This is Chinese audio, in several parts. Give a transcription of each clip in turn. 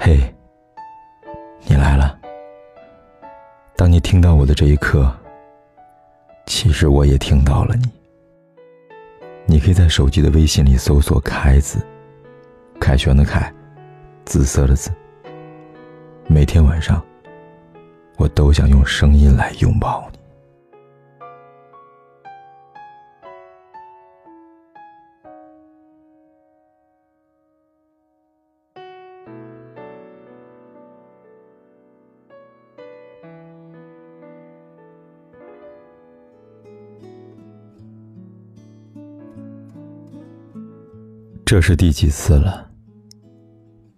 嘿，你来了。当你听到我的这一刻，其实我也听到了你。你可以在手机的微信里搜索“凯子”，凯旋的凯，紫色的紫。每天晚上，我都想用声音来拥抱你。这是第几次了？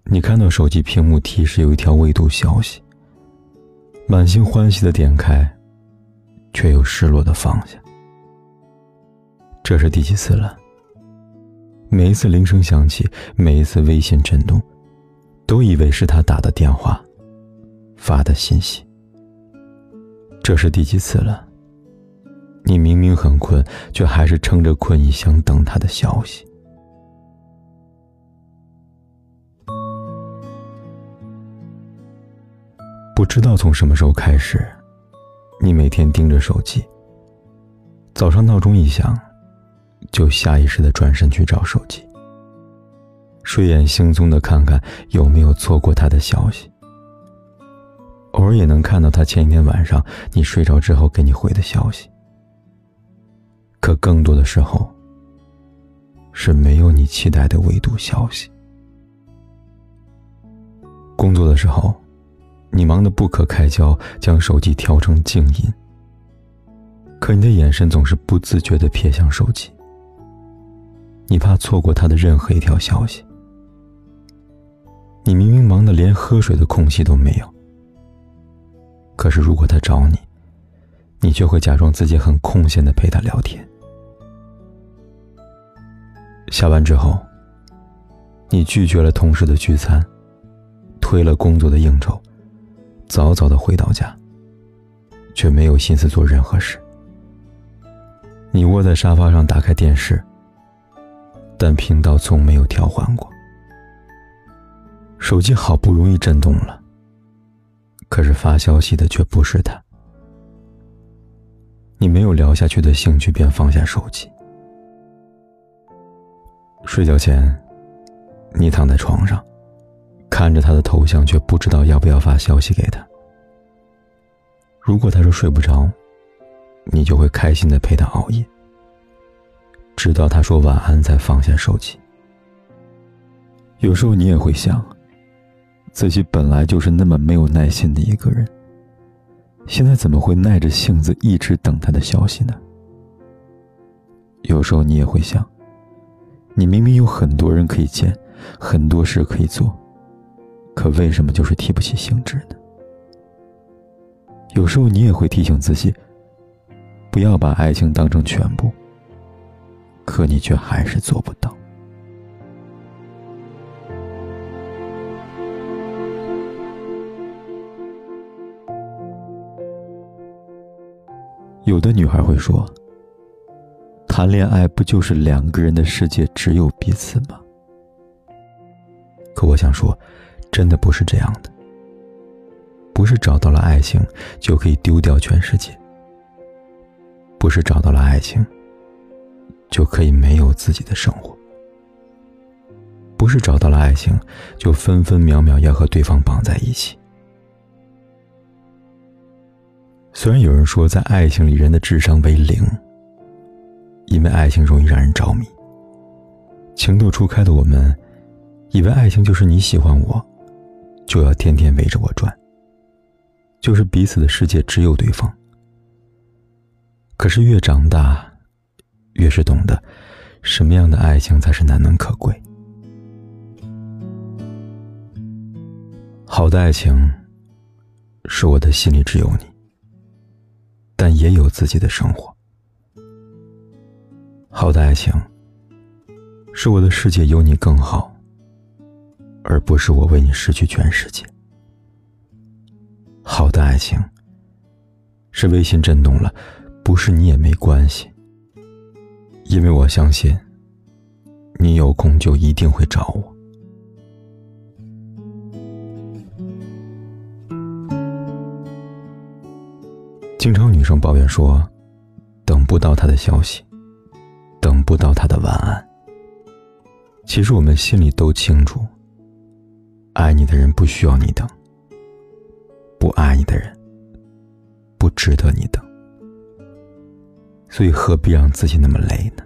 你看到手机屏幕提示有一条未读消息，满心欢喜的点开，却又失落的放下。这是第几次了？每一次铃声响起，每一次微信震动，都以为是他打的电话，发的信息。这是第几次了？你明明很困，却还是撑着困意想等他的消息。不知道从什么时候开始，你每天盯着手机。早上闹钟一响，就下意识的转身去找手机，睡眼惺忪的看看有没有错过他的消息。偶尔也能看到他前一天晚上你睡着之后给你回的消息。可更多的时候，是没有你期待的未读消息。工作的时候。你忙得不可开交，将手机调成静音。可你的眼神总是不自觉地瞥向手机，你怕错过他的任何一条消息。你明明忙得连喝水的空隙都没有，可是如果他找你，你却会假装自己很空闲地陪他聊天。下班之后，你拒绝了同事的聚餐，推了工作的应酬。早早的回到家，却没有心思做任何事。你窝在沙发上打开电视，但频道从没有调换过。手机好不容易震动了，可是发消息的却不是他。你没有聊下去的兴趣，便放下手机。睡觉前，你躺在床上。看着他的头像，却不知道要不要发消息给他。如果他说睡不着，你就会开心的陪他熬夜，直到他说晚安才放下手机。有时候你也会想，自己本来就是那么没有耐心的一个人，现在怎么会耐着性子一直等他的消息呢？有时候你也会想，你明明有很多人可以见，很多事可以做。可为什么就是提不起兴致呢？有时候你也会提醒自己，不要把爱情当成全部。可你却还是做不到。有的女孩会说：“谈恋爱不就是两个人的世界只有彼此吗？”可我想说。真的不是这样的，不是找到了爱情就可以丢掉全世界，不是找到了爱情就可以没有自己的生活，不是找到了爱情就分分秒秒要和对方绑在一起。虽然有人说在爱情里人的智商为零，因为爱情容易让人着迷，情窦初开的我们，以为爱情就是你喜欢我。就要天天围着我转，就是彼此的世界只有对方。可是越长大，越是懂得，什么样的爱情才是难能可贵。好的爱情，是我的心里只有你，但也有自己的生活。好的爱情，是我的世界有你更好。而不是我为你失去全世界。好的爱情是微信震动了不是你也没关系。因为我相信你有空就一定会找我。经常女生抱怨说等不到他的消息等不到他的晚安。其实我们心里都清楚爱你的人不需要你等，不爱你的人不值得你等，所以何必让自己那么累呢？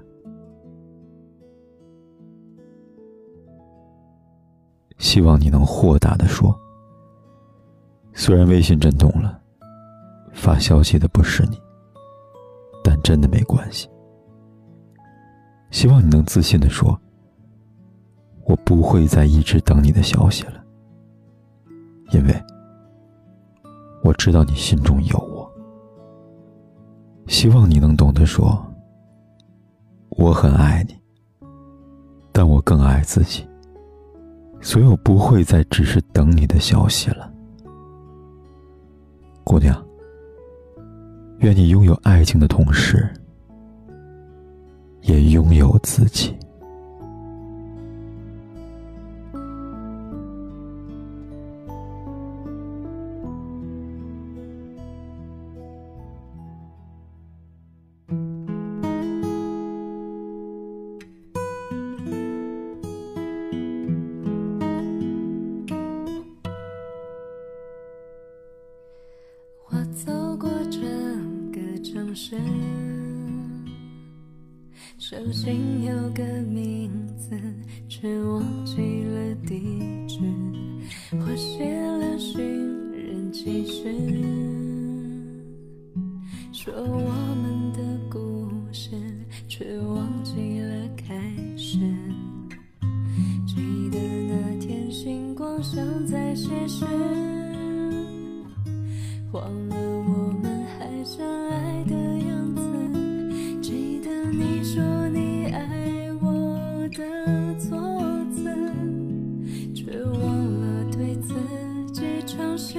希望你能豁达的说，虽然微信震动了，发消息的不是你，但真的没关系。希望你能自信的说。我不会再一直等你的消息了，因为我知道你心中有我。希望你能懂得说，我很爱你，但我更爱自己，所以我不会再只是等你的消息了，姑娘。愿你拥有爱情的同时，也拥有自己。手心有个名字，却忘记了地址。我写了寻，人启事说我们的故事，却忘记了开始。记得那天星光像在写诗，忘了是